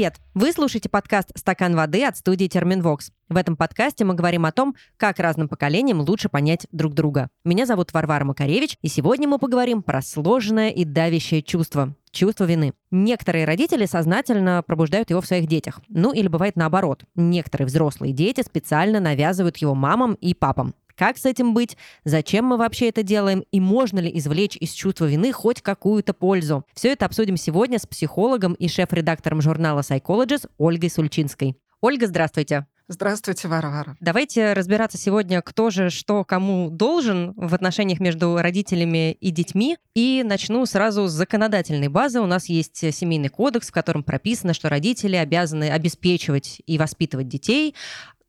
Привет-привет! Вы слушаете подкаст «Стакан воды» от студии «Терминвокс». В этом подкасте мы говорим о том, как разным поколениям лучше понять друг друга. Меня зовут Варвара Макаревич, и сегодня мы поговорим про сложное и давящее чувство – чувство вины. Некоторые родители сознательно пробуждают его в своих детях. Ну или бывает наоборот. Некоторые взрослые дети специально навязывают его мамам и папам. Как с этим быть? Зачем мы вообще это делаем? И можно ли извлечь из чувства вины хоть какую-то пользу? Все это обсудим сегодня с психологом и шеф-редактором журнала Psychologist Ольгой Сульчинской. Ольга, здравствуйте. Здравствуйте, Варвара. Давайте разбираться сегодня, кто же что кому должен в отношениях между родителями и детьми. И начну сразу с законодательной базы. У нас есть семейный кодекс, в котором прописано, что родители обязаны обеспечивать и воспитывать детей,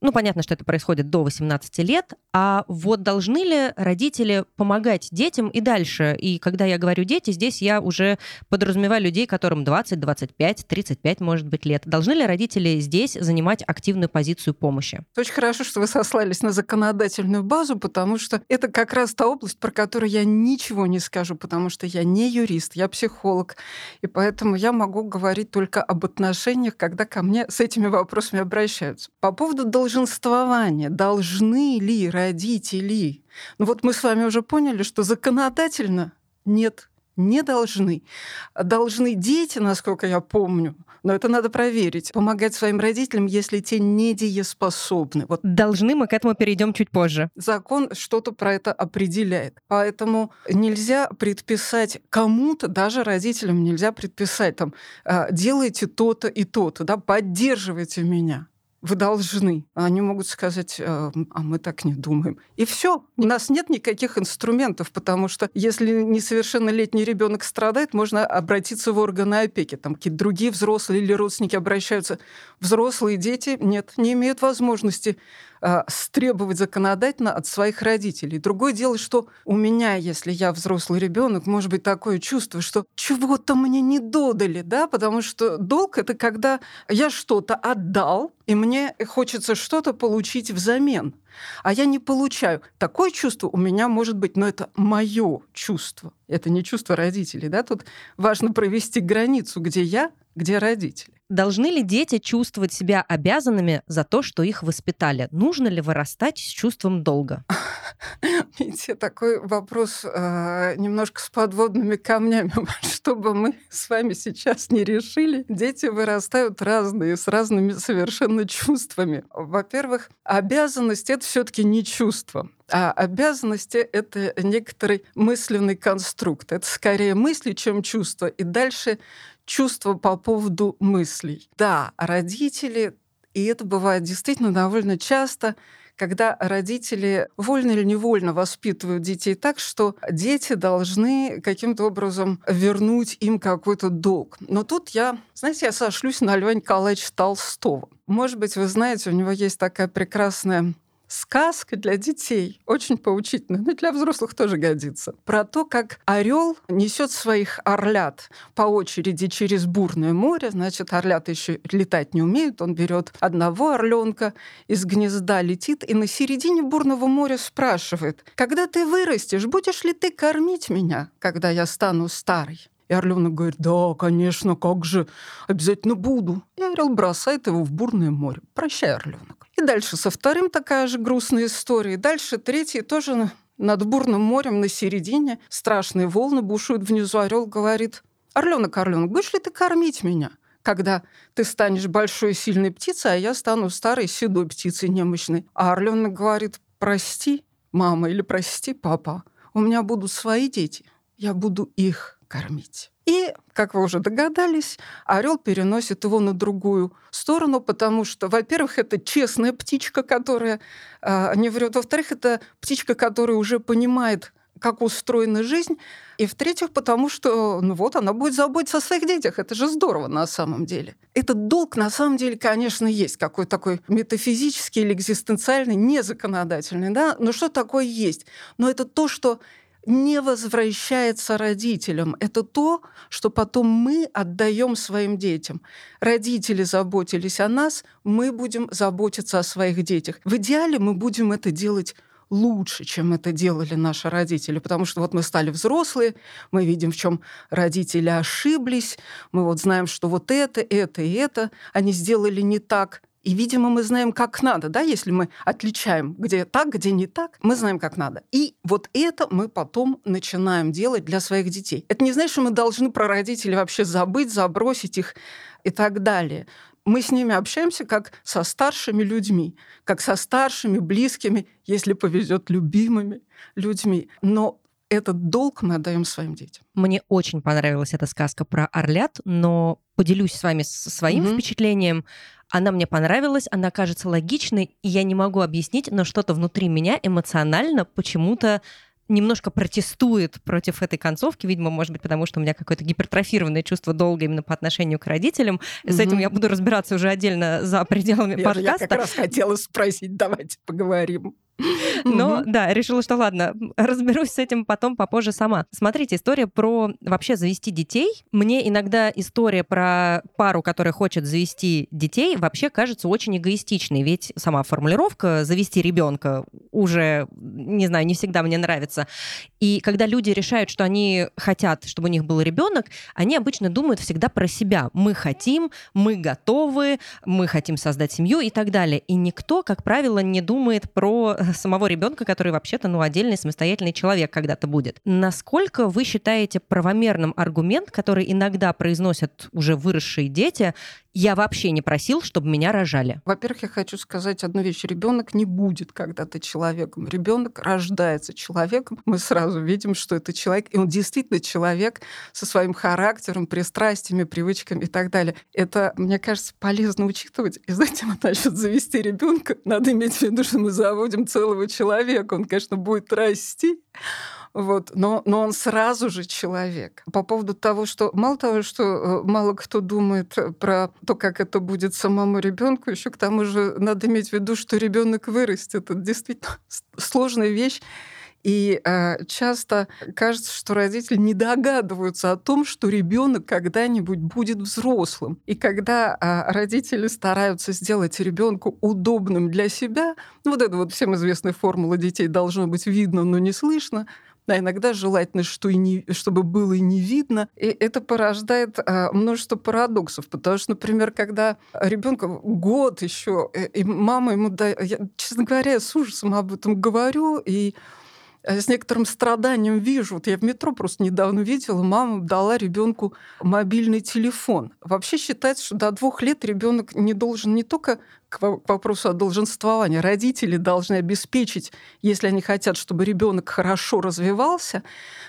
ну, понятно, что это происходит до 18 лет, а вот должны ли родители помогать детям и дальше? И когда я говорю дети, здесь я уже подразумеваю людей, которым 20, 25, 35, может быть, лет. Должны ли родители здесь занимать активную позицию помощи? Очень хорошо, что вы сослались на законодательную базу, потому что это как раз та область, про которую я ничего не скажу, потому что я не юрист, я психолог, и поэтому я могу говорить только об отношениях, когда ко мне с этими вопросами обращаются. По поводу должности долженствование. Должны ли родители? Ну вот мы с вами уже поняли, что законодательно нет, не должны. Должны дети, насколько я помню, но это надо проверить, помогать своим родителям, если те недееспособны. Вот. Должны, мы к этому перейдем чуть позже. Закон что-то про это определяет. Поэтому нельзя предписать кому-то, даже родителям нельзя предписать, там, «А, делайте то-то и то-то, да, поддерживайте меня вы должны. Они могут сказать, а мы так не думаем. И все. У нас нет никаких инструментов, потому что если несовершеннолетний ребенок страдает, можно обратиться в органы опеки. Там какие-то другие взрослые или родственники обращаются. Взрослые дети нет, не имеют возможности э, стребовать законодательно от своих родителей. Другое дело, что у меня, если я взрослый ребенок, может быть такое чувство, что чего-то мне не додали, да, потому что долг это когда я что-то отдал, и мне хочется что-то получить взамен. А я не получаю. Такое чувство у меня может быть, но это мое чувство. Это не чувство родителей. Да? Тут важно провести границу, где я, где родители. Должны ли дети чувствовать себя обязанными за то, что их воспитали? Нужно ли вырастать с чувством долга? Видите, такой вопрос э, немножко с подводными камнями, чтобы мы с вами сейчас не решили. Дети вырастают разные, с разными совершенно чувствами. Во-первых, обязанность это все-таки не чувство. А обязанности — это некоторый мысленный конструкт. Это скорее мысли, чем чувство. И дальше чувства по поводу мыслей. Да, родители, и это бывает действительно довольно часто, когда родители вольно или невольно воспитывают детей так, что дети должны каким-то образом вернуть им какой-то долг. Но тут я, знаете, я сошлюсь на Льва Николаевича Толстого. Может быть, вы знаете, у него есть такая прекрасная сказка для детей, очень поучительная, но для взрослых тоже годится, про то, как орел несет своих орлят по очереди через бурное море. Значит, орлята еще летать не умеют. Он берет одного орленка из гнезда, летит и на середине бурного моря спрашивает, когда ты вырастешь, будешь ли ты кормить меня, когда я стану старой? И орленок говорит, да, конечно, как же, обязательно буду. И орел бросает его в бурное море. Прощай, орленок. И дальше со вторым такая же грустная история. И дальше третий тоже над бурным морем на середине. Страшные волны бушуют внизу. Орел говорит, орленок, орленок, будешь ли ты кормить меня? когда ты станешь большой сильной птицей, а я стану старой седой птицей немощной. А орленок говорит, прости, мама, или прости, папа, у меня будут свои дети, я буду их кормить. И, как вы уже догадались, орел переносит его на другую сторону, потому что, во-первых, это честная птичка, которая э, не врет, во-вторых, это птичка, которая уже понимает, как устроена жизнь, и в-третьих, потому что, ну вот, она будет заботиться о своих детях. Это же здорово на самом деле. Этот долг на самом деле, конечно, есть какой-то такой метафизический или экзистенциальный, незаконодательный, да, но что такое есть? Но это то, что не возвращается родителям. Это то, что потом мы отдаем своим детям. Родители заботились о нас, мы будем заботиться о своих детях. В идеале мы будем это делать лучше, чем это делали наши родители. Потому что вот мы стали взрослые, мы видим, в чем родители ошиблись, мы вот знаем, что вот это, это и это они сделали не так. И, видимо, мы знаем, как надо, да, если мы отличаем, где так, где не так, мы знаем, как надо. И вот это мы потом начинаем делать для своих детей. Это не значит, что мы должны про родителей вообще забыть, забросить их и так далее. Мы с ними общаемся как со старшими людьми, как со старшими, близкими, если повезет, любимыми людьми. Но этот долг мы отдаем своим детям. Мне очень понравилась эта сказка про орлят, но поделюсь с вами своим mm-hmm. впечатлением. Она мне понравилась, она кажется логичной, и я не могу объяснить, но что-то внутри меня эмоционально почему-то немножко протестует против этой концовки, видимо, может быть, потому что у меня какое-то гипертрофированное чувство долга именно по отношению к родителям. С этим я буду разбираться уже отдельно за пределами я подкаста. Я как раз хотела спросить, давайте поговорим. Но да, решила, что ладно, разберусь с этим потом попозже сама. Смотрите, история про вообще завести детей. Мне иногда история про пару, которая хочет завести детей, вообще кажется очень эгоистичной. Ведь сама формулировка «завести ребенка» уже, не знаю, не всегда мне нравится. И когда люди решают, что они хотят, чтобы у них был ребенок, они обычно думают всегда про себя. Мы хотим, мы готовы, мы хотим создать семью и так далее. И никто, как правило, не думает про самого ребенка, который вообще-то ну, отдельный самостоятельный человек когда-то будет. Насколько вы считаете правомерным аргумент, который иногда произносят уже выросшие дети, я вообще не просил, чтобы меня рожали. Во-первых, я хочу сказать одну вещь. Ребенок не будет когда-то человеком. Ребенок рождается человеком. Мы сразу видим, что это человек, и он действительно человек со своим характером, пристрастиями, привычками и так далее. Это, мне кажется, полезно учитывать. И знаете, вот насчет завести ребенка, надо иметь в виду, что мы заводим целого человека. Он, конечно, будет расти, вот. Но, но он сразу же человек. По поводу того, что мало того, что э, мало кто думает про то, как это будет самому ребенку, еще к тому же надо иметь в виду, что ребенок вырастет. Это действительно сложная вещь. И э, часто кажется, что родители не догадываются о том, что ребенок когда-нибудь будет взрослым. И когда э, родители стараются сделать ребенку удобным для себя, ну, вот это вот всем известная формула детей должно быть видно, но не слышно, а иногда желательно, что и не, чтобы было и не видно. И это порождает а, множество парадоксов. Потому что, например, когда ребенку год еще, э, и мама ему дает... Я, честно говоря, с ужасом об этом говорю, и э, с некоторым страданием вижу. Вот я в метро просто недавно видела, мама дала ребенку мобильный телефон. Вообще считается, что до двух лет ребенок не должен не только к вопросу о долженствовании. Родители должны обеспечить, если они хотят, чтобы ребенок хорошо развивался,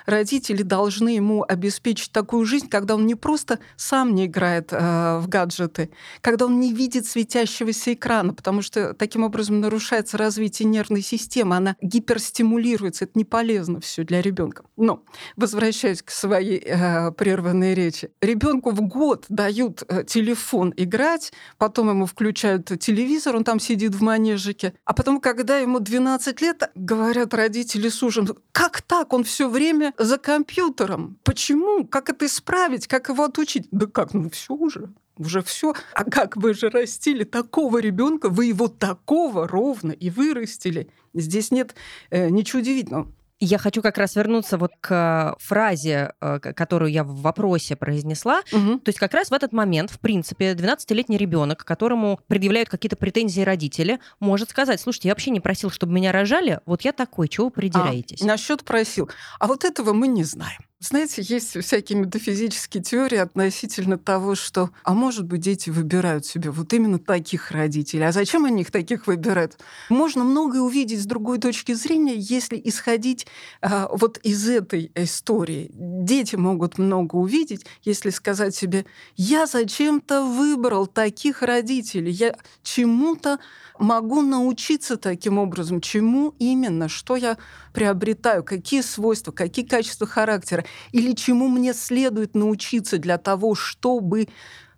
родители должны ему обеспечить такую жизнь, когда он не просто сам не играет э, в гаджеты, когда он не видит светящегося экрана, потому что таким образом нарушается развитие нервной системы, она гиперстимулируется, это не полезно все для ребенка. Но возвращаясь к своей э, прерванной речи, ребенку в год дают э, телефон играть, потом ему включают телефон телевизор, он там сидит в манежике. А потом, когда ему 12 лет, говорят родители с ужасом, как так? Он все время за компьютером. Почему? Как это исправить? Как его отучить? Да как? Ну все уже уже все. А как вы же растили такого ребенка, вы его такого ровно и вырастили. Здесь нет э, ничего удивительного. Я хочу как раз вернуться вот к фразе, э, которую я в вопросе произнесла. Угу. То есть как раз в этот момент, в принципе, 12-летний ребенок, которому предъявляют какие-то претензии родители, может сказать, слушайте, я вообще не просил, чтобы меня рожали, вот я такой, чего вы придираетесь? А, насчет просил. А вот этого мы не знаем. Знаете, есть всякие метафизические теории относительно того, что, а может быть, дети выбирают себе вот именно таких родителей. А зачем они их таких выбирают? Можно многое увидеть с другой точки зрения, если исходить а, вот из этой истории. Дети могут много увидеть, если сказать себе, я зачем-то выбрал таких родителей, я чему-то могу научиться таким образом, чему именно, что я приобретаю, какие свойства, какие качества характера, или чему мне следует научиться для того, чтобы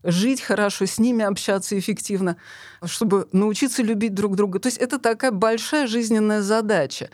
жить хорошо, с ними общаться эффективно, чтобы научиться любить друг друга. То есть это такая большая жизненная задача.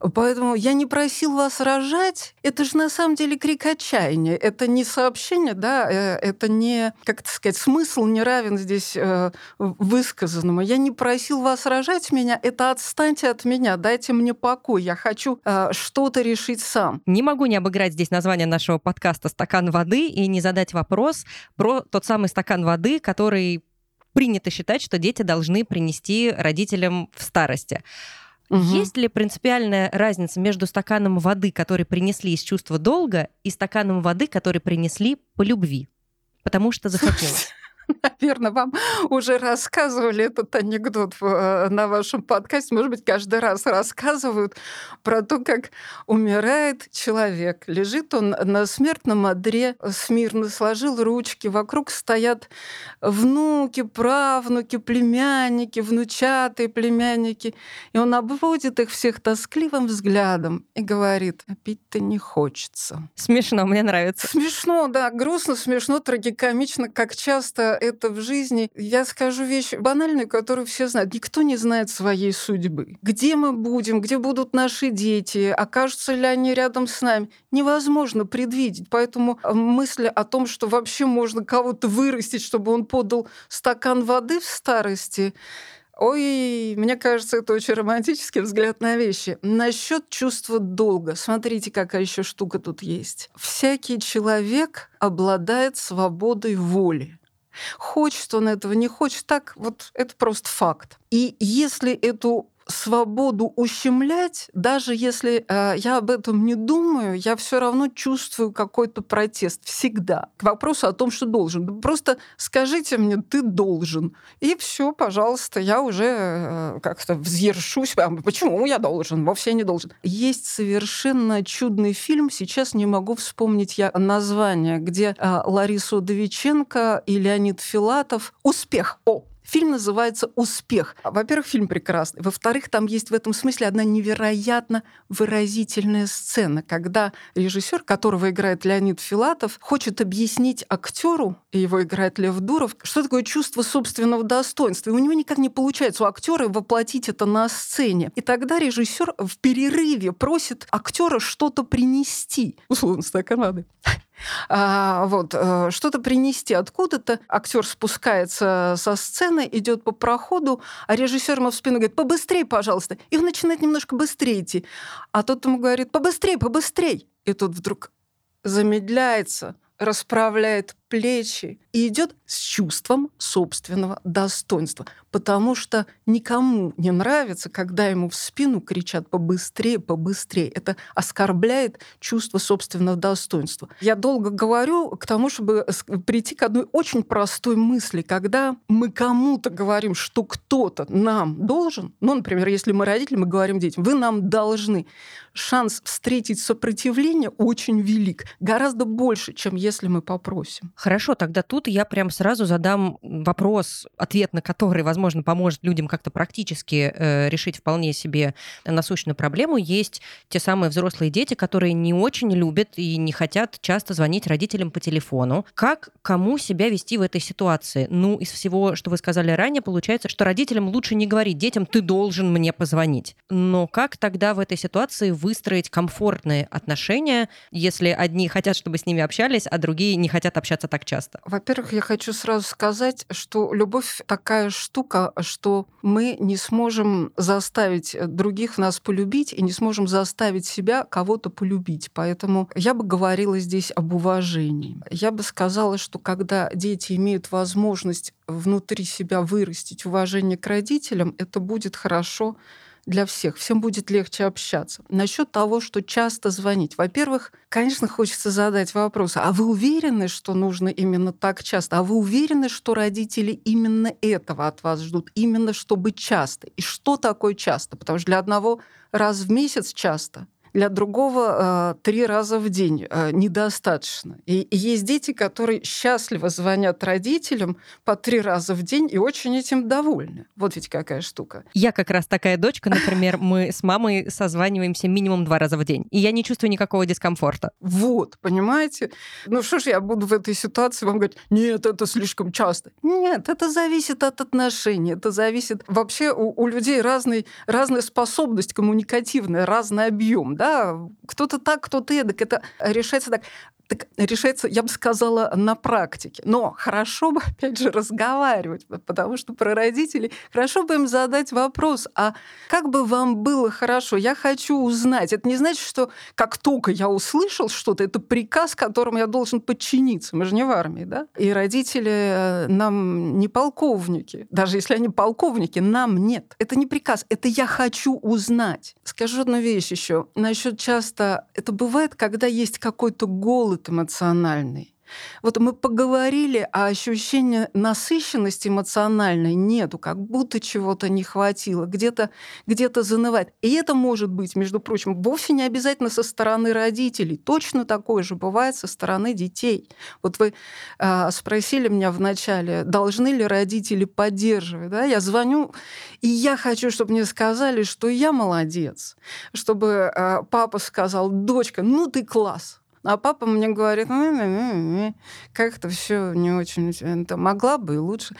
Поэтому я не просил вас рожать. Это же на самом деле крик отчаяния. Это не сообщение, да, э, это не, как это сказать, смысл не равен здесь э, высказанному. Я не просил вас рожать меня, это отстаньте от меня, дайте мне покой. Я хочу э, что-то решить сам. Не могу не обыграть здесь название нашего подкаста «Стакан воды» и не задать вопрос про тот самый стакан воды, который принято считать, что дети должны принести родителям в старости. Угу. Есть ли принципиальная разница между стаканом воды, который принесли из чувства долга, и стаканом воды, который принесли по любви? Потому что захотелось. Наверное, вам уже рассказывали этот анекдот э, на вашем подкасте. Может быть, каждый раз рассказывают про то, как умирает человек. Лежит он на смертном одре, смирно сложил ручки. Вокруг стоят внуки, правнуки, племянники, внучатые племянники. И он обводит их всех тоскливым взглядом и говорит, «А пить-то не хочется. Смешно, мне нравится. Смешно, да, грустно, смешно, трагикомично, как часто это в жизни. Я скажу вещь банальную, которую все знают. Никто не знает своей судьбы. Где мы будем, где будут наши дети, окажутся ли они рядом с нами, невозможно предвидеть. Поэтому э, мысль о том, что вообще можно кого-то вырастить, чтобы он подал стакан воды в старости, Ой, мне кажется, это очень романтический взгляд на вещи. Насчет чувства долга. Смотрите, какая еще штука тут есть. Всякий человек обладает свободой воли. Хочет он этого, не хочет, так вот это просто факт. И если эту свободу ущемлять, даже если э, я об этом не думаю, я все равно чувствую какой-то протест всегда к вопросу о том, что должен. Просто скажите мне, ты должен, и все, пожалуйста, я уже э, как-то взъершусь. А почему я должен? Вовсе не должен. Есть совершенно чудный фильм. Сейчас не могу вспомнить я название, где э, Лариса Удовиченко и Леонид Филатов. Успех. О, Фильм называется «Успех». Во-первых, фильм прекрасный. Во-вторых, там есть в этом смысле одна невероятно выразительная сцена, когда режиссер, которого играет Леонид Филатов, хочет объяснить актеру, и его играет Лев Дуров, что такое чувство собственного достоинства. И у него никак не получается у актера воплотить это на сцене. И тогда режиссер в перерыве просит актера что-то принести. Условно, стакан воды а, вот, э, что-то принести откуда-то. Актер спускается со сцены, идет по проходу, а режиссер ему в спину говорит, побыстрее, пожалуйста. И он начинает немножко быстрее идти. А тот ему говорит, побыстрее, побыстрее. И тут вдруг замедляется, расправляет плечи и идет с чувством собственного достоинства, потому что никому не нравится, когда ему в спину кричат побыстрее, побыстрее. Это оскорбляет чувство собственного достоинства. Я долго говорю к тому, чтобы прийти к одной очень простой мысли, когда мы кому-то говорим, что кто-то нам должен, ну, например, если мы родители, мы говорим детям, вы нам должны, шанс встретить сопротивление очень велик, гораздо больше, чем если мы попросим. Хорошо, тогда тут я прям сразу задам вопрос, ответ на который, возможно, поможет людям как-то практически э, решить вполне себе насущную проблему. Есть те самые взрослые дети, которые не очень любят и не хотят часто звонить родителям по телефону. Как кому себя вести в этой ситуации? Ну, из всего, что вы сказали ранее, получается, что родителям лучше не говорить детям, ты должен мне позвонить. Но как тогда в этой ситуации выстроить комфортные отношения, если одни хотят, чтобы с ними общались, а другие не хотят общаться так часто? Во-первых, я хочу сразу сказать, что любовь такая штука, что мы не сможем заставить других нас полюбить и не сможем заставить себя кого-то полюбить. Поэтому я бы говорила здесь об уважении. Я бы сказала, что когда дети имеют возможность внутри себя вырастить уважение к родителям, это будет хорошо для всех. Всем будет легче общаться. Насчет того, что часто звонить. Во-первых, конечно, хочется задать вопрос, а вы уверены, что нужно именно так часто? А вы уверены, что родители именно этого от вас ждут? Именно чтобы часто? И что такое часто? Потому что для одного раз в месяц часто, для другого э, три раза в день э, недостаточно. И, и есть дети, которые счастливо звонят родителям по три раза в день и очень этим довольны. Вот ведь какая штука. Я как раз такая дочка, например, мы с мамой созваниваемся минимум два раза в день, и я не чувствую никакого дискомфорта. Вот, понимаете? Ну что ж я буду в этой ситуации вам говорить, нет, это слишком часто. Нет, это зависит от отношений, это зависит... Вообще у, у людей разный, разная способность коммуникативная, разный объем, да? Кто-то так, кто-то эдак. Это решается так так решается, я бы сказала, на практике. Но хорошо бы, опять же, разговаривать, потому что про родителей хорошо бы им задать вопрос, а как бы вам было хорошо? Я хочу узнать. Это не значит, что как только я услышал что-то, это приказ, которому я должен подчиниться. Мы же не в армии, да? И родители э, нам не полковники. Даже если они полковники, нам нет. Это не приказ, это я хочу узнать. Скажу одну вещь еще. Насчет часто это бывает, когда есть какой-то голод эмоциональный. Вот мы поговорили, а ощущения насыщенности эмоциональной нету, как будто чего-то не хватило, где-то где занывает. И это может быть, между прочим, вовсе не обязательно со стороны родителей. Точно такое же бывает со стороны детей. Вот вы э, спросили меня вначале, должны ли родители поддерживать. Да? Я звоню, и я хочу, чтобы мне сказали, что я молодец. Чтобы э, папа сказал, дочка, ну ты класс а папа мне говорит, как-то все не очень, это могла бы и лучше.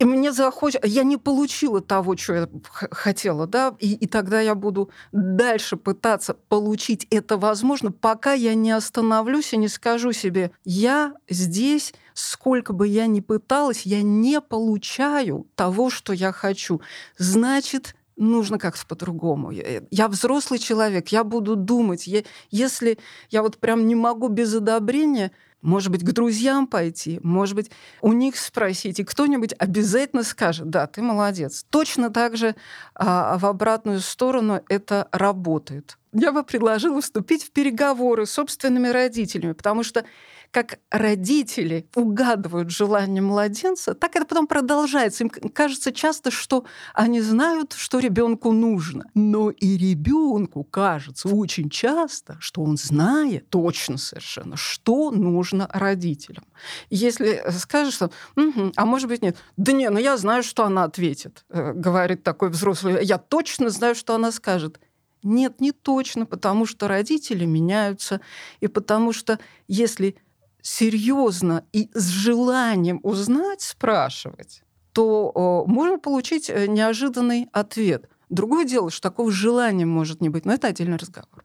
И мне захочется, я не получила того, что я хотела, да, и, и тогда я буду дальше пытаться получить это возможно, пока я не остановлюсь и не скажу себе, я здесь, сколько бы я ни пыталась, я не получаю того, что я хочу. Значит, нужно как-то по-другому. Я, я взрослый человек, я буду думать. Я, если я вот прям не могу без одобрения, может быть, к друзьям пойти, может быть, у них спросить, и кто-нибудь обязательно скажет, да, ты молодец. Точно так же а, в обратную сторону это работает. Я бы предложила вступить в переговоры с собственными родителями, потому что как родители угадывают желание младенца, так это потом продолжается. Им кажется часто, что они знают, что ребенку нужно. Но и ребенку кажется очень часто, что он знает точно совершенно, что нужно родителям. Если скажешь, что угу, а может быть нет, да не, ну я знаю, что она ответит, э, говорит такой взрослый, я точно знаю, что она скажет. Нет, не точно, потому что родители меняются, и потому что если серьезно и с желанием узнать, спрашивать, то можно получить э, неожиданный ответ. Другое дело, что такого желания может не быть, но это отдельный разговор.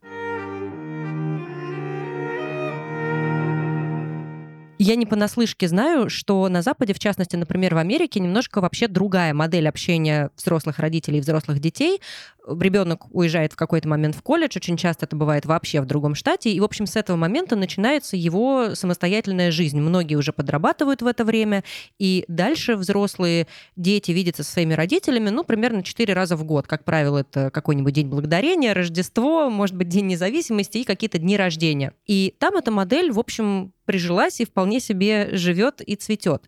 Я не понаслышке знаю, что на Западе, в частности, например, в Америке, немножко вообще другая модель общения взрослых родителей и взрослых детей. Ребенок уезжает в какой-то момент в колледж, очень часто это бывает вообще в другом штате, и, в общем, с этого момента начинается его самостоятельная жизнь. Многие уже подрабатывают в это время, и дальше взрослые дети видятся со своими родителями, ну, примерно 4 раза в год. Как правило, это какой-нибудь день благодарения, Рождество, может быть, День независимости и какие-то дни рождения. И там эта модель, в общем, прижилась и вполне себе живет и цветет.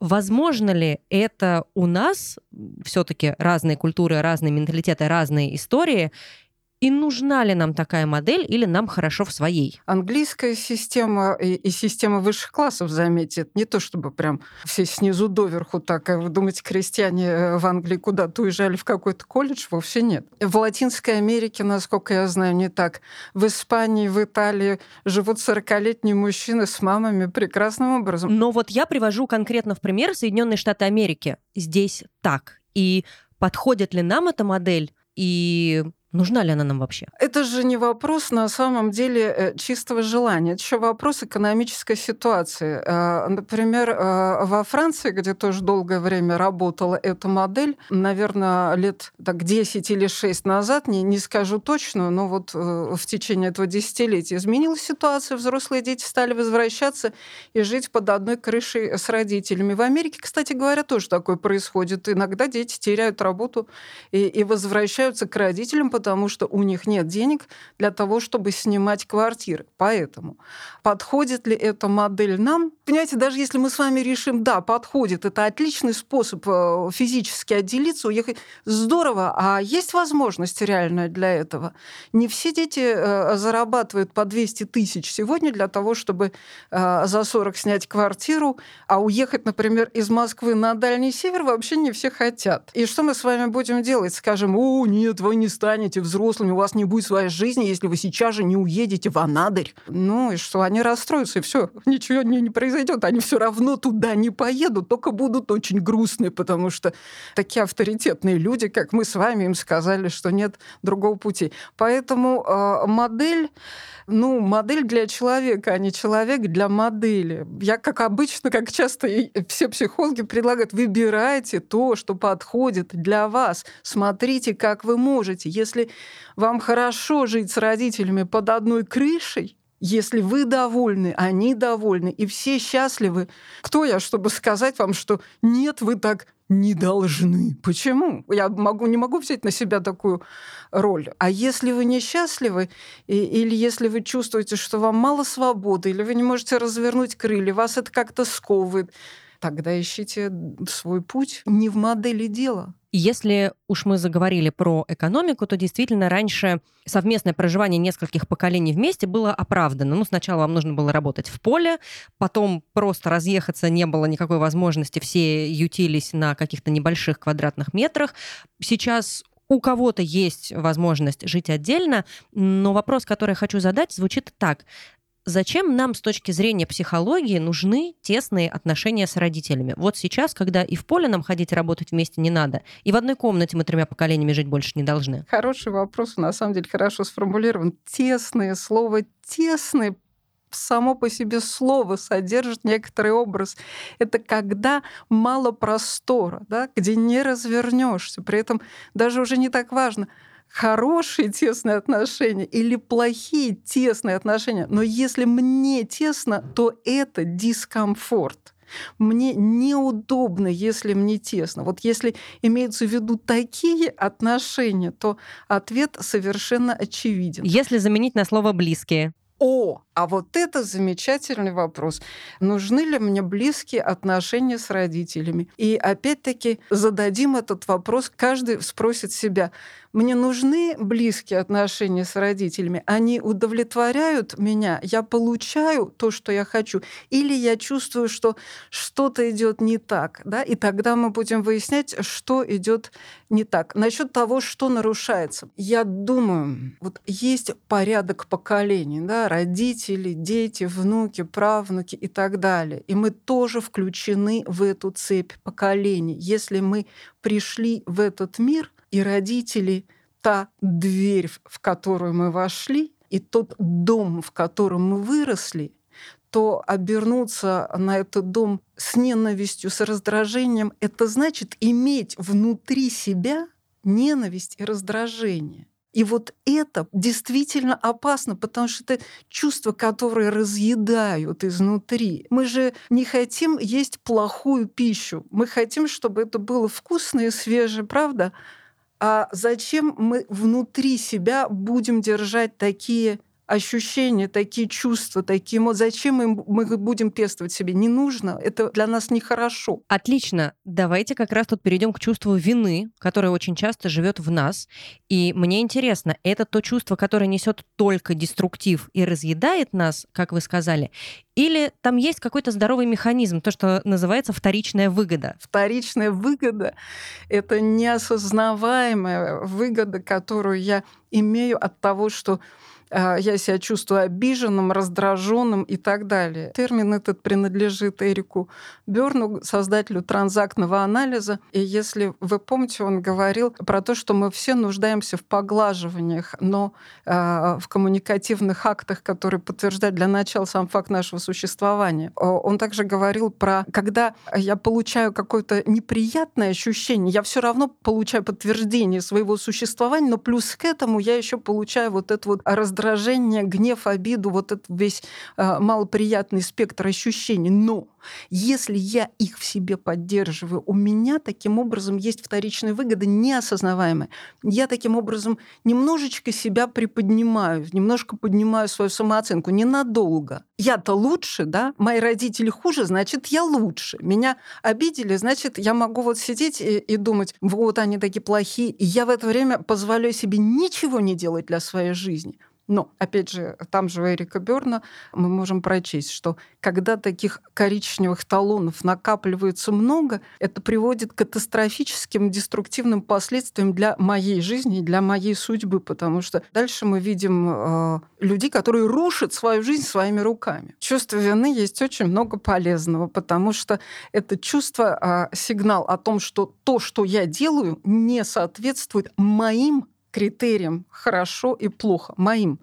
Возможно ли это у нас все-таки разные культуры, разные менталитеты, разные истории, и нужна ли нам такая модель или нам хорошо в своей? Английская система и, и система высших классов, заметьте, не то, чтобы прям все снизу доверху так, а вы думаете, крестьяне э, в Англии куда-то уезжали в какой-то колледж? Вовсе нет. В Латинской Америке, насколько я знаю, не так. В Испании, в Италии живут 40-летние мужчины с мамами прекрасным образом. Но вот я привожу конкретно в пример Соединенные Штаты Америки. Здесь так. И подходит ли нам эта модель? И Нужна ли она нам вообще? Это же не вопрос на самом деле э, чистого желания. Это еще вопрос экономической ситуации. Э, например, э, во Франции, где тоже долгое время работала эта модель, наверное, лет так 10 или 6 назад, не, не скажу точно, но вот в течение этого десятилетия изменилась ситуация. Взрослые дети стали возвращаться и жить под одной крышей с родителями. В Америке, кстати говоря, тоже такое происходит. Иногда дети теряют работу и, и возвращаются к родителям, потому что у них нет денег для того, чтобы снимать квартиры. Поэтому подходит ли эта модель нам? понимаете, даже если мы с вами решим, да, подходит, это отличный способ э, физически отделиться, уехать, здорово, а есть возможность реальная для этого? Не все дети э, зарабатывают по 200 тысяч сегодня для того, чтобы э, за 40 снять квартиру, а уехать, например, из Москвы на Дальний Север вообще не все хотят. И что мы с вами будем делать? Скажем, о, нет, вы не станете взрослыми, у вас не будет своей жизни, если вы сейчас же не уедете в Анадырь. Ну и что, они расстроятся, и все, ничего не, не произойдет, они все равно туда не поедут, только будут очень грустные, потому что такие авторитетные люди, как мы с вами, им сказали, что нет другого пути. Поэтому э, модель ну, модель для человека, а не человек для модели. Я, как обычно, как часто все психологи предлагают, выбирайте то, что подходит для вас. Смотрите, как вы можете. Если вам хорошо жить с родителями под одной крышей, если вы довольны, они довольны, и все счастливы, кто я, чтобы сказать вам, что нет, вы так не должны. Почему? Я могу, не могу взять на себя такую роль. А если вы несчастливы, и, или если вы чувствуете, что вам мало свободы, или вы не можете развернуть крылья, вас это как-то сковывает, тогда ищите свой путь не в модели дела. Если уж мы заговорили про экономику, то действительно раньше совместное проживание нескольких поколений вместе было оправдано. Ну, сначала вам нужно было работать в поле, потом просто разъехаться не было никакой возможности, все ютились на каких-то небольших квадратных метрах. Сейчас у кого-то есть возможность жить отдельно, но вопрос, который я хочу задать, звучит так. Зачем нам с точки зрения психологии нужны тесные отношения с родителями? Вот сейчас, когда и в поле нам ходить работать вместе не надо, и в одной комнате мы тремя поколениями жить больше не должны. Хороший вопрос, на самом деле хорошо сформулирован. Тесные, слово тесные само по себе слово содержит некоторый образ. Это когда мало простора, да, где не развернешься. При этом даже уже не так важно, хорошие тесные отношения или плохие тесные отношения. Но если мне тесно, то это дискомфорт. Мне неудобно, если мне тесно. Вот если имеются в виду такие отношения, то ответ совершенно очевиден. Если заменить на слово «близкие». О, а вот это замечательный вопрос. Нужны ли мне близкие отношения с родителями? И опять-таки зададим этот вопрос, каждый спросит себя, мне нужны близкие отношения с родителями? Они удовлетворяют меня? Я получаю то, что я хочу? Или я чувствую, что что-то идет не так? Да? И тогда мы будем выяснять, что идет не так. Насчет того, что нарушается. Я думаю, вот есть порядок поколений, да, родители, дети, внуки, правнуки и так далее. И мы тоже включены в эту цепь поколений. Если мы пришли в этот мир, и родители — та дверь, в которую мы вошли, и тот дом, в котором мы выросли, то обернуться на этот дом с ненавистью, с раздражением, это значит иметь внутри себя ненависть и раздражение. И вот это действительно опасно, потому что это чувства, которые разъедают изнутри. Мы же не хотим есть плохую пищу. Мы хотим, чтобы это было вкусно и свежее, правда? А зачем мы внутри себя будем держать такие ощущения, такие чувства, такие эмоции. Зачем мы, мы будем пестовать себе? Не нужно. Это для нас нехорошо. Отлично. Давайте как раз тут перейдем к чувству вины, которое очень часто живет в нас. И мне интересно, это то чувство, которое несет только деструктив и разъедает нас, как вы сказали, или там есть какой-то здоровый механизм, то, что называется вторичная выгода? Вторичная выгода — это неосознаваемая выгода, которую я имею от того, что я себя чувствую обиженным, раздраженным и так далее. Термин этот принадлежит Эрику Берну, создателю транзактного анализа. И если вы помните, он говорил про то, что мы все нуждаемся в поглаживаниях, но э, в коммуникативных актах, которые подтверждают для начала сам факт нашего существования. Он также говорил про, когда я получаю какое-то неприятное ощущение, я все равно получаю подтверждение своего существования, но плюс к этому я еще получаю вот это вот раздражение раздражение, гнев, обиду, вот этот весь э, малоприятный спектр ощущений. Но если я их в себе поддерживаю, у меня таким образом есть вторичная выгода неосознаваемая. Я таким образом немножечко себя приподнимаю, немножко поднимаю свою самооценку ненадолго. Я-то лучше, да? Мои родители хуже, значит, я лучше. Меня обидели, значит, я могу вот сидеть и, и думать, вот они такие плохие. И я в это время позволяю себе ничего не делать для своей жизни. Но, опять же, там же у Эрика Берна мы можем прочесть, что когда таких коричневых талонов накапливается много, это приводит к катастрофическим деструктивным последствиям для моей жизни и для моей судьбы, потому что дальше мы видим э, людей, которые рушат свою жизнь своими руками. Чувство вины есть очень много полезного, потому что это чувство, э, сигнал о том, что то, что я делаю, не соответствует моим критериям хорошо и плохо, моим.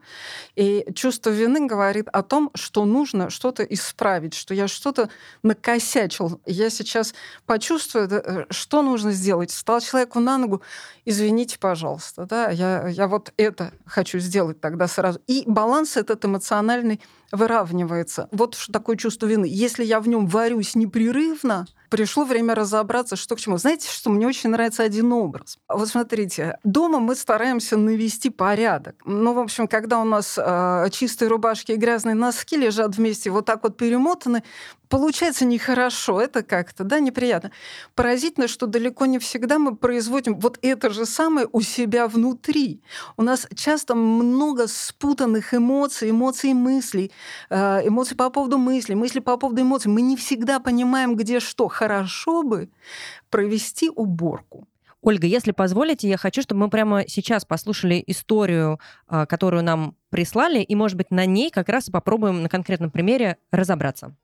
И чувство вины говорит о том, что нужно что-то исправить, что я что-то накосячил. Я сейчас почувствую, э, что нужно сделать. Встал человеку на ногу, извините, пожалуйста, да, я, я вот это хочу сделать тогда сразу. И баланс этот эмоциональный выравнивается. Вот такое чувство вины. Если я в нем варюсь непрерывно, пришло время разобраться, что к чему. Знаете, что мне очень нравится один образ. Вот смотрите, дома мы стараемся навести порядок. Ну, в общем, когда у нас э, чистые рубашки и грязные носки лежат вместе, вот так вот перемотаны, получается нехорошо, это как-то, да, неприятно. Поразительно, что далеко не всегда мы производим вот это же самое у себя внутри. У нас часто много спутанных эмоций, эмоций и мыслей, э, эмоций по поводу мыслей, мысли по поводу эмоций. Мы не всегда понимаем, где что. Хорошо бы провести уборку. Ольга, если позволите, я хочу, чтобы мы прямо сейчас послушали историю, э, которую нам прислали, и, может быть, на ней как раз попробуем на конкретном примере разобраться.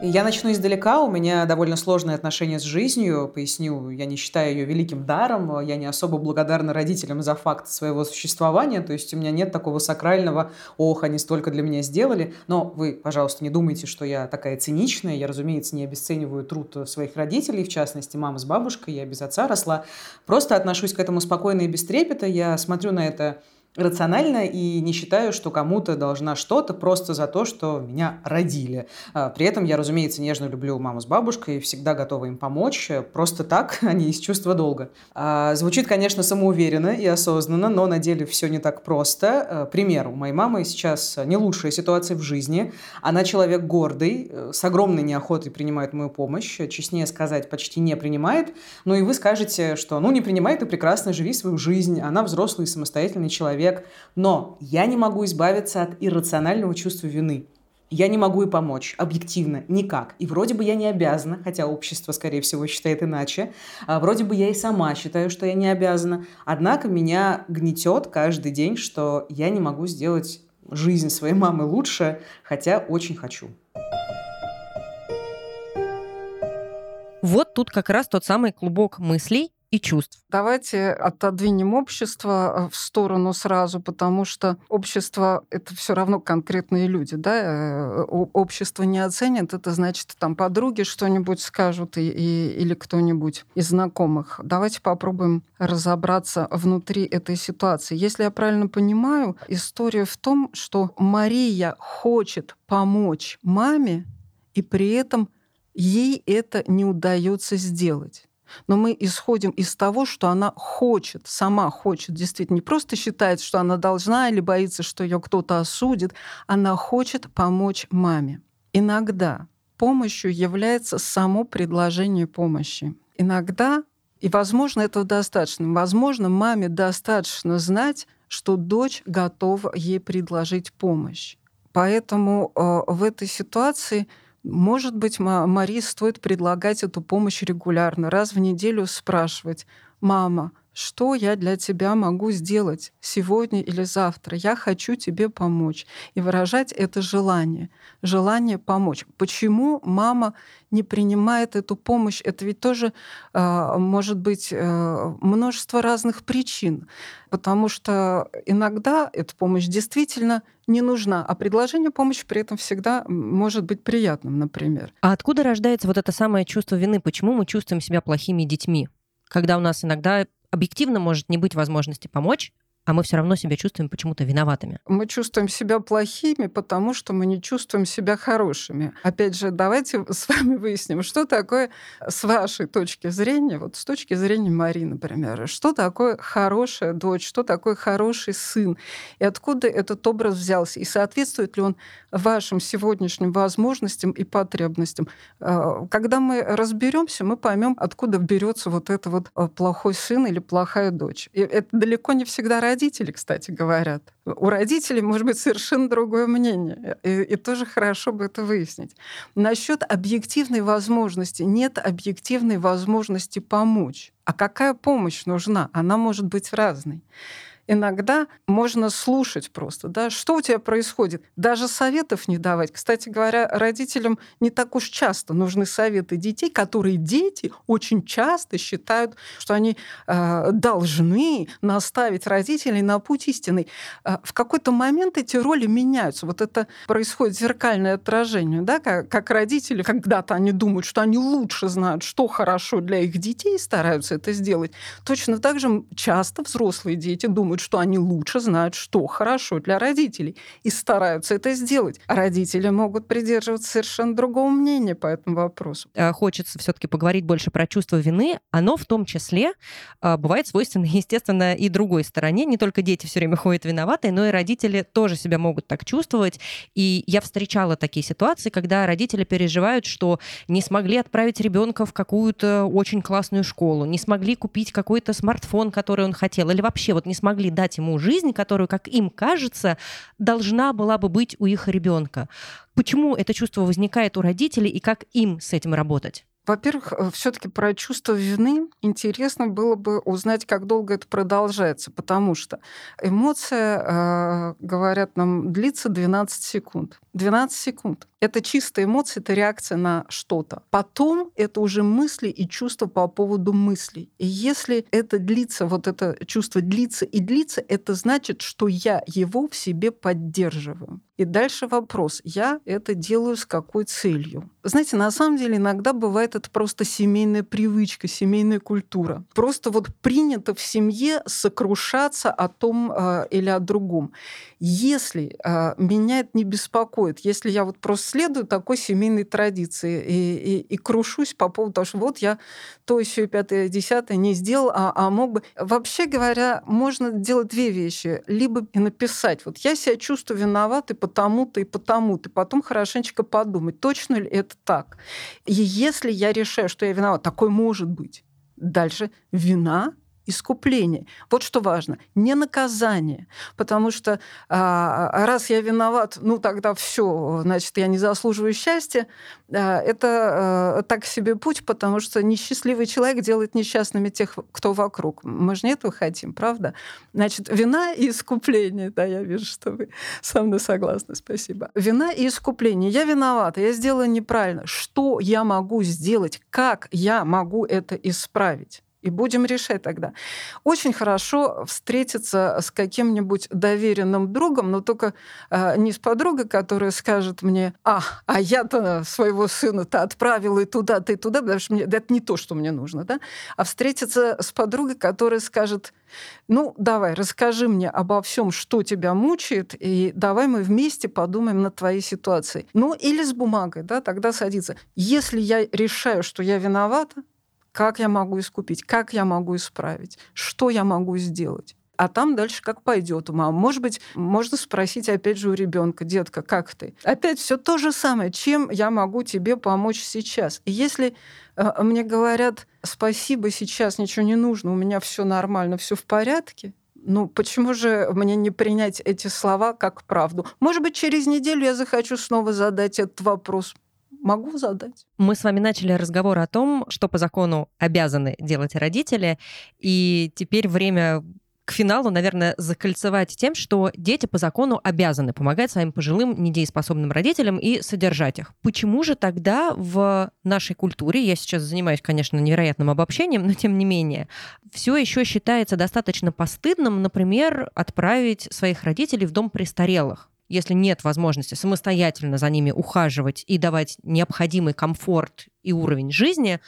Я начну издалека. У меня довольно сложные отношения с жизнью. Поясню, я не считаю ее великим даром. Я не особо благодарна родителям за факт своего существования. То есть у меня нет такого сакрального «ох, они столько для меня сделали». Но вы, пожалуйста, не думайте, что я такая циничная. Я, разумеется, не обесцениваю труд своих родителей, в частности, мамы с бабушкой. Я без отца росла. Просто отношусь к этому спокойно и без трепета. Я смотрю на это рационально и не считаю, что кому-то должна что-то просто за то, что меня родили. А, при этом я, разумеется, нежно люблю маму с бабушкой и всегда готова им помочь. Просто так, а не из чувства долга. А, звучит, конечно, самоуверенно и осознанно, но на деле все не так просто. А, пример. У моей мамы сейчас не лучшая ситуация в жизни. Она человек гордый, э, с огромной неохотой принимает мою помощь. Честнее сказать, почти не принимает. Ну и вы скажете, что ну не принимает и прекрасно живи свою жизнь. Она взрослый и самостоятельный человек человек, но я не могу избавиться от иррационального чувства вины. Я не могу и помочь, объективно, никак. И вроде бы я не обязана, хотя общество, скорее всего, считает иначе. А вроде бы я и сама считаю, что я не обязана. Однако меня гнетет каждый день, что я не могу сделать жизнь своей мамы лучше, хотя очень хочу. Вот тут как раз тот самый клубок мыслей, и чувств. Давайте отодвинем общество э, в сторону сразу, потому что общество — это все равно конкретные люди. Да? Э, общество не оценит, это значит, там подруги что-нибудь скажут и, и, или кто-нибудь из знакомых. Давайте попробуем разобраться внутри этой ситуации. Если я правильно понимаю, история в том, что Мария хочет помочь маме, и при этом ей это не удается сделать. Но мы исходим из того, что она хочет, сама хочет, действительно, не просто считает, что она должна или боится, что ее кто-то осудит, она хочет помочь маме. Иногда помощью является само предложение помощи. Иногда, и, возможно, этого достаточно, возможно, маме достаточно знать, что дочь готова ей предложить помощь. Поэтому э, в этой ситуации может быть, Марии стоит предлагать эту помощь регулярно, раз в неделю спрашивать, «Мама, что я для тебя могу сделать сегодня или завтра? Я хочу тебе помочь. И выражать это желание, желание помочь. Почему мама не принимает эту помощь? Это ведь тоже э, может быть э, множество разных причин, потому что иногда эта помощь действительно не нужна, а предложение помощи при этом всегда может быть приятным, например. А откуда рождается вот это самое чувство вины? Почему мы чувствуем себя плохими детьми? Когда у нас иногда объективно может не быть возможности помочь, а мы все равно себя чувствуем почему-то виноватыми. Мы чувствуем себя плохими, потому что мы не чувствуем себя хорошими. Опять же, давайте с вами выясним, что такое с вашей точки зрения, вот с точки зрения Марии, например, что такое хорошая дочь, что такое хороший сын, и откуда этот образ взялся, и соответствует ли он вашим сегодняшним возможностям и потребностям. А, когда мы разберемся, мы поймем, откуда берется вот это вот а, плохой сын или плохая дочь. И это далеко не всегда родители, кстати, говорят. У родителей может быть совершенно другое мнение. И, и тоже хорошо бы это выяснить. Насчет объективной возможности. Нет объективной возможности помочь. А какая помощь нужна? Она может быть разной иногда можно слушать просто, да, что у тебя происходит. Даже советов не давать. Кстати говоря, родителям не так уж часто нужны советы детей, которые дети очень часто считают, что они э, должны наставить родителей на путь истинный. Э, в какой-то момент эти роли меняются. Вот это происходит зеркальное отражение, да, как, как родители когда-то они думают, что они лучше знают, что хорошо для их детей, и стараются это сделать. Точно так же часто взрослые дети думают, думают, что они лучше знают, что хорошо для родителей, и стараются это сделать. А родители могут придерживаться совершенно другого мнения по этому вопросу. Э, хочется все-таки поговорить больше про чувство вины. Оно в том числе э, бывает свойственно, естественно, и другой стороне. Не только дети все время ходят виноватые, но и родители тоже себя могут так чувствовать. И я встречала такие ситуации, когда родители переживают, что не смогли отправить ребенка в какую-то очень классную школу, не смогли купить какой-то смартфон, который он хотел, или вообще вот не смогли могли дать ему жизнь, которую, как им кажется, должна была бы быть у их ребенка. Почему это чувство возникает у родителей и как им с этим работать? Во-первых, э, все-таки про чувство вины интересно было бы узнать, как долго это продолжается, потому что эмоция, э, говорят нам, длится 12 секунд. 12 секунд. Это чистая эмоция, это реакция на что-то. Потом это уже мысли и чувства по поводу мыслей. И если это длится, вот это чувство длится и длится, это значит, что я его в себе поддерживаю. И дальше вопрос, я это делаю с какой целью? Знаете, на самом деле иногда бывает это просто семейная привычка, семейная культура. Просто вот принято в семье сокрушаться о том э, или о другом. Если э, меня это не беспокоит, если я вот просто следую такой семейной традиции и, и, и крушусь по поводу того, что вот я то еще пятое, десятое не сделал, а, а мог бы... Вообще говоря, можно делать две вещи. Либо написать, вот я себя чувствую виноватой потому-то и потому-то, потом хорошенечко подумать, точно ли это так. И если я решаю, что я виноват, такое может быть. Дальше вина искупление. Вот что важно, не наказание, потому что а, раз я виноват, ну тогда все, значит, я не заслуживаю счастья. А, это а, так себе путь, потому что несчастливый человек делает несчастными тех, кто вокруг. Мы же не этого хотим, правда? Значит, вина и искупление, да, я вижу, что вы со мной согласны, спасибо. Вина и искупление. Я виновата, я сделала неправильно. Что я могу сделать? Как я могу это исправить? И будем решать тогда. Очень хорошо встретиться с каким-нибудь доверенным другом, но только э, не с подругой, которая скажет мне, а, а я-то своего сына-то отправила и туда-то, и туда, потому что мне, это не то, что мне нужно, да? А встретиться с подругой, которая скажет, ну, давай, расскажи мне обо всем, что тебя мучает, и давай мы вместе подумаем над твоей ситуацией. Ну, или с бумагой, да, тогда садиться. Если я решаю, что я виновата, как я могу искупить, как я могу исправить, что я могу сделать. А там дальше как пойдет у мамы. Может быть, можно спросить опять же у ребенка, детка, как ты? Опять все то же самое, чем я могу тебе помочь сейчас. И если э, мне говорят, спасибо, сейчас ничего не нужно, у меня все нормально, все в порядке, ну, почему же мне не принять эти слова как правду? Может быть, через неделю я захочу снова задать этот вопрос могу задать. Мы с вами начали разговор о том, что по закону обязаны делать родители, и теперь время к финалу, наверное, закольцевать тем, что дети по закону обязаны помогать своим пожилым недееспособным родителям и содержать их. Почему же тогда в нашей культуре, я сейчас занимаюсь, конечно, невероятным обобщением, но тем не менее, все еще считается достаточно постыдным, например, отправить своих родителей в дом престарелых? Если нет возможности самостоятельно за ними ухаживать и давать необходимый комфорт и уровень жизни,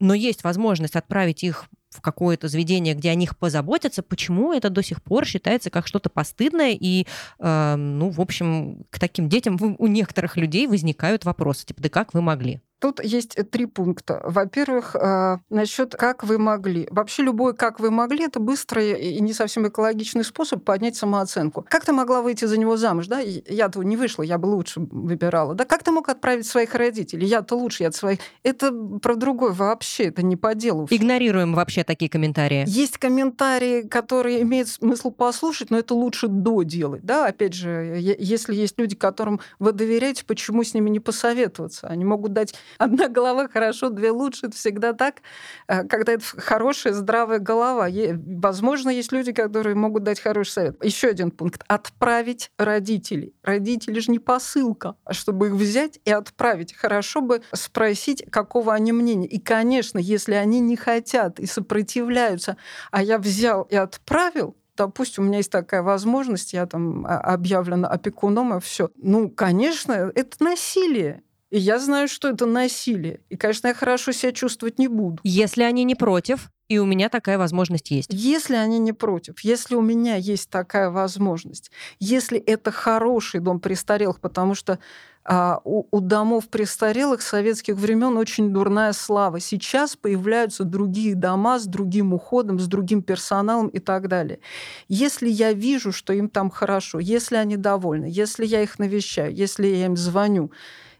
но есть возможность отправить их в какое-то заведение, где о них позаботятся, почему это до сих пор считается как что-то постыдное, и, э, ну, в общем, к таким детям у некоторых людей возникают вопросы, типа, да как вы могли? Тут есть э, три пункта. Во-первых, э, насчет как вы могли. Вообще любой как вы могли это быстрый и не совсем экологичный способ поднять самооценку. Как ты могла выйти за него замуж, да? Я-то не вышла, я бы лучше выбирала. Да как ты мог отправить своих родителей? Я-то лучше, я от своих. Это про другое вообще, это не по делу. Игнорируем вообще такие комментарии. Есть комментарии, которые имеют смысл послушать, но это лучше до делать, да? Опять же, если есть люди, которым вы доверяете, почему с ними не посоветоваться? Они могут дать одна голова хорошо, две лучше. Это всегда так, э, когда это хорошая, здравая голова. Возможно, есть люди, которые могут дать хороший совет. Еще один пункт. Отправить родителей. Родители же не посылка, а чтобы их взять и отправить. Хорошо бы спросить, какого они мнения. И, конечно, если они не хотят и сопротивляются, а я взял и отправил, допустим, у меня есть такая возможность, я там а, объявлена опекуном, и все. Ну, конечно, это насилие. И я знаю, что это насилие. И, конечно, я хорошо себя чувствовать не буду. Если они не против, и у меня такая возможность есть. Если они не против, если у меня есть такая возможность, если это хороший дом престарелых, потому что а, у, у домов престарелых советских времен очень дурная слава. Сейчас появляются другие дома с другим уходом, с другим персоналом и так далее. Если я вижу, что им там хорошо, если они довольны, если я их навещаю, если я им звоню,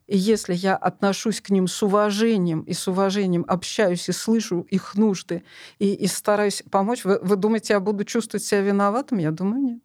и если я отношусь к ним с уважением и с уважением общаюсь и слышу их нужды и, и стараюсь помочь, вы, вы думаете, я буду чувствовать себя виноватым? Я думаю, нет.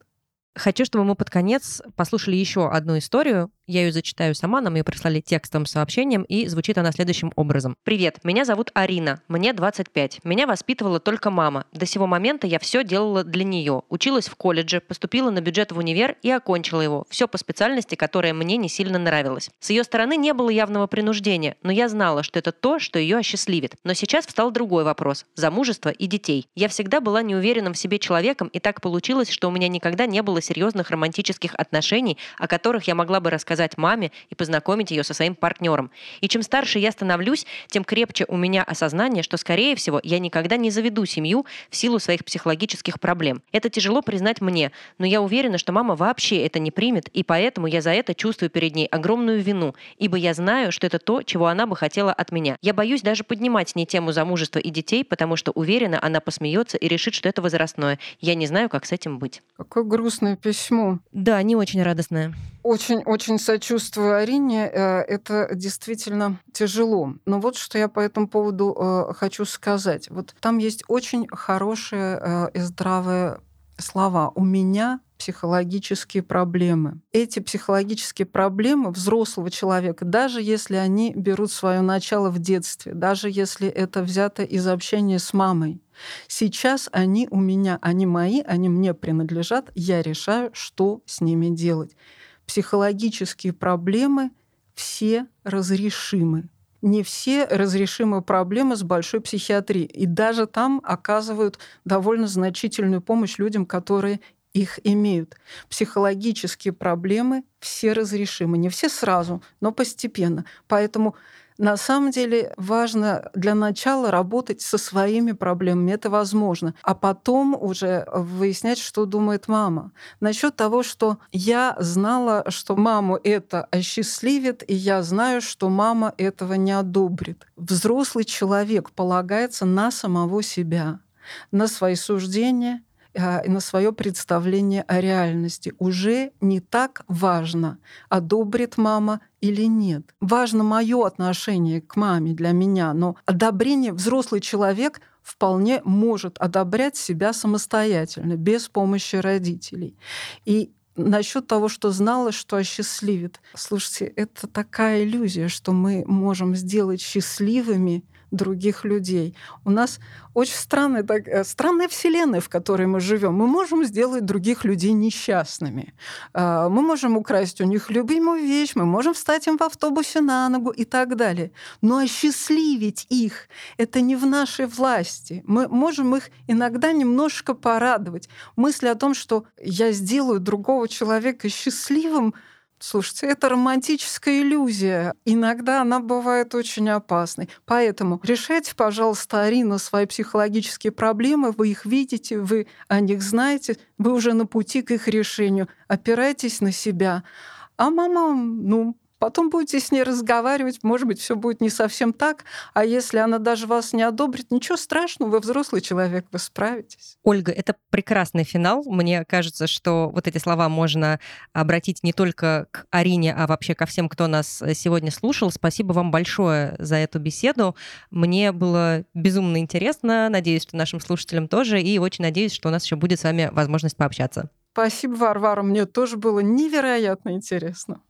Хочу, чтобы мы под конец послушали еще одну историю. Я ее зачитаю сама, нам ее прислали текстом сообщением, и звучит она следующим образом. «Привет, меня зовут Арина, мне 25. Меня воспитывала только мама. До сего момента я все делала для нее. Училась в колледже, поступила на бюджет в универ и окончила его. Все по специальности, которая мне не сильно нравилась. С ее стороны не было явного принуждения, но я знала, что это то, что ее осчастливит. Но сейчас встал другой вопрос – замужество и детей. Я всегда была неуверенным в себе человеком, и так получилось, что у меня никогда не было серьезных романтических отношений, о которых я могла бы рассказать маме и познакомить ее со своим партнером. И чем старше я становлюсь, тем крепче у меня осознание, что, скорее всего, я никогда не заведу семью в силу своих психологических проблем. Это тяжело признать мне, но я уверена, что мама вообще это не примет, и поэтому я за это чувствую перед ней огромную вину, ибо я знаю, что это то, чего она бы хотела от меня. Я боюсь даже поднимать с ней тему замужества и детей, потому что уверена, она посмеется и решит, что это возрастное. Я не знаю, как с этим быть. Какое грустное письмо. Да, не очень радостное. Очень-очень сочувствую Арине. Э, это действительно тяжело. Но вот что я по этому поводу э, хочу сказать. Вот там есть очень хорошие э, и здравые слова. У меня психологические проблемы. Эти психологические проблемы взрослого человека, даже если они берут свое начало в детстве, даже если это взято из общения с мамой, сейчас они у меня, они мои, они мне принадлежат, я решаю, что с ними делать. Психологические проблемы все разрешимы не все разрешимые проблемы с большой психиатрией. И даже там оказывают довольно значительную помощь людям, которые их имеют. Психологические проблемы все разрешимы. Не все сразу, но постепенно. Поэтому на самом деле важно для начала работать со своими проблемами. Это возможно. А потом уже выяснять, что думает мама. Насчет того, что я знала, что маму это осчастливит, и я знаю, что мама этого не одобрит. Взрослый человек полагается на самого себя, на свои суждения, на свое представление о реальности. Уже не так важно, одобрит мама или нет. Важно мое отношение к маме для меня, но одобрение взрослый человек вполне может одобрять себя самостоятельно, без помощи родителей. И насчет того, что знала, что осчастливит. Слушайте, это такая иллюзия, что мы можем сделать счастливыми других людей. У нас очень странная, так, э, странная вселенная, в которой мы живем. Мы можем сделать других людей несчастными. А, мы можем украсть у них любимую вещь, мы можем встать им в автобусе на ногу и так далее. Но осчастливить их — это не в нашей власти. Мы можем их иногда немножко порадовать. Мысль о том, что я сделаю другого человека счастливым — Слушайте, это романтическая иллюзия. Иногда она бывает очень опасной. Поэтому решайте, пожалуйста, Арина, свои психологические проблемы. Вы их видите, вы о них знаете, вы уже на пути к их решению. Опирайтесь на себя. А мама, ну, Потом будете с ней разговаривать, может быть, все будет не совсем так, а если она даже вас не одобрит, ничего страшного, вы взрослый человек, вы справитесь. Ольга, это прекрасный финал. Мне кажется, что вот эти слова можно обратить не только к Арине, а вообще ко всем, кто нас сегодня слушал. Спасибо вам большое за эту беседу. Мне было безумно интересно. Надеюсь, что нашим слушателям тоже. И очень надеюсь, что у нас еще будет с вами возможность пообщаться. Спасибо, Варвара. Мне тоже было невероятно интересно.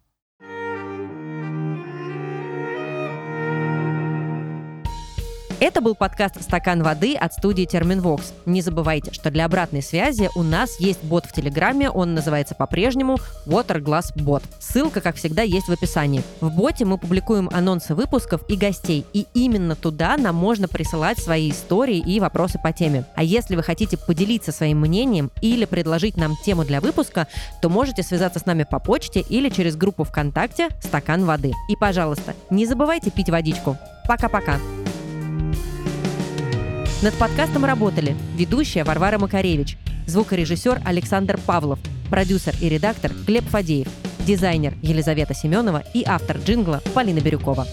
Это был подкаст «Стакан воды» от студии Терминвокс. Не забывайте, что для обратной связи у нас есть бот в Телеграме, он называется по-прежнему Waterglass Bot. Ссылка, как всегда, есть в описании. В боте мы публикуем анонсы выпусков и гостей, и именно туда нам можно присылать свои истории и вопросы по теме. А если вы хотите поделиться своим мнением или предложить нам тему для выпуска, то можете связаться с нами по почте или через группу ВКонтакте «Стакан воды». И, пожалуйста, не забывайте пить водичку. Пока-пока. Над подкастом работали ведущая Варвара Макаревич, звукорежиссер Александр Павлов, продюсер и редактор Глеб Фадеев, дизайнер Елизавета Семенова и автор джингла Полина Бирюкова.